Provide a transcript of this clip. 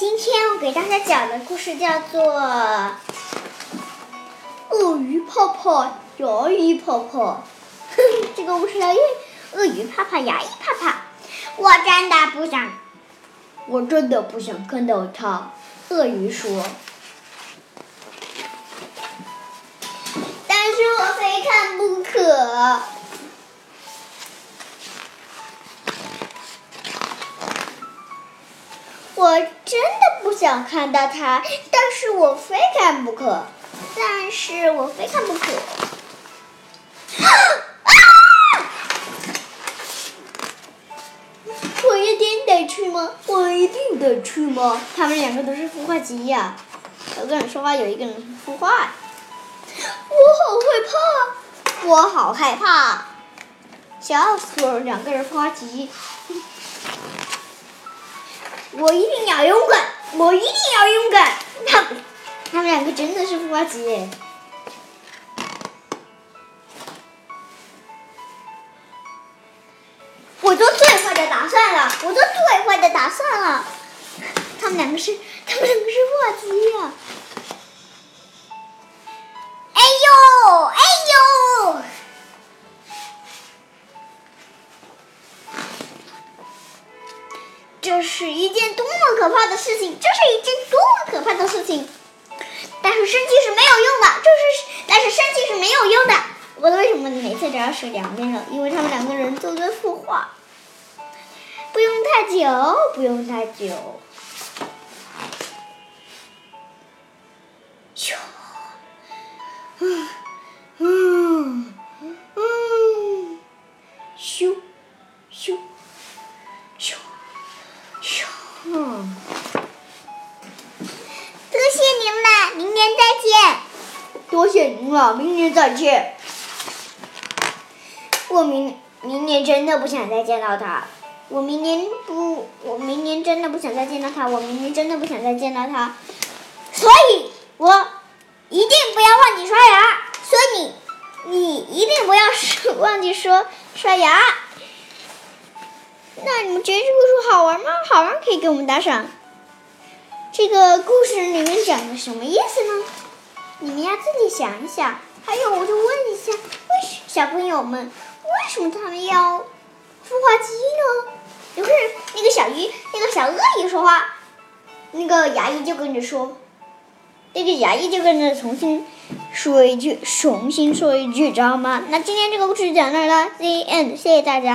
今天我给大家讲的故事叫做《鳄鱼泡泡牙医泡泡》。这个故事叫《鳄鱼怕怕牙医怕怕》。我真的不想，我真的不想看到他。鳄鱼说：“但是我非看不可。”我真的不想看到他，但是我非看不可。但是我非看不可。啊！我一定得去吗？我一定得去吗？他们两个都是孵化鸡呀。有个人说话，有一个人孵化。我好害怕！我好害怕！笑死了，两个人孵化鸡。我一定要勇敢！我一定要勇敢！他，他们两个真的是夫妻。我做最坏的打算了，我做最坏的打算了。他们两个是，他们两个是夫妻呀！这是一件多么可怕的事情！这是一件多么可怕的事情！但是生气是没有用的，这是但是生气是没有用的。我为什么每次都要说两遍呢？因为他们两个人都在孵化，不用太久，不用太久。嗯，多谢您了，明年再见。多谢您了，明年再见。我明明年真的不想再见到他。我明年不，我明年真的不想再见到他。我明年真的不想再见到他。所以，我一定不要忘记刷牙。所以你，你一定不要忘记说刷牙。那你们觉得这个故事好玩吗？好玩可以给我们打赏。这个故事里面讲的什么意思呢？你们要自己想一想。还有，我就问一下，为什小朋友们为什么他们要孵化鸡呢？有个人，那个小鱼，那个小鳄鱼说话，那个牙医就跟着说，那个牙医就跟着重新说一句，重新说一句，知道吗？那今天这个故事讲到这了，The end，谢谢大家。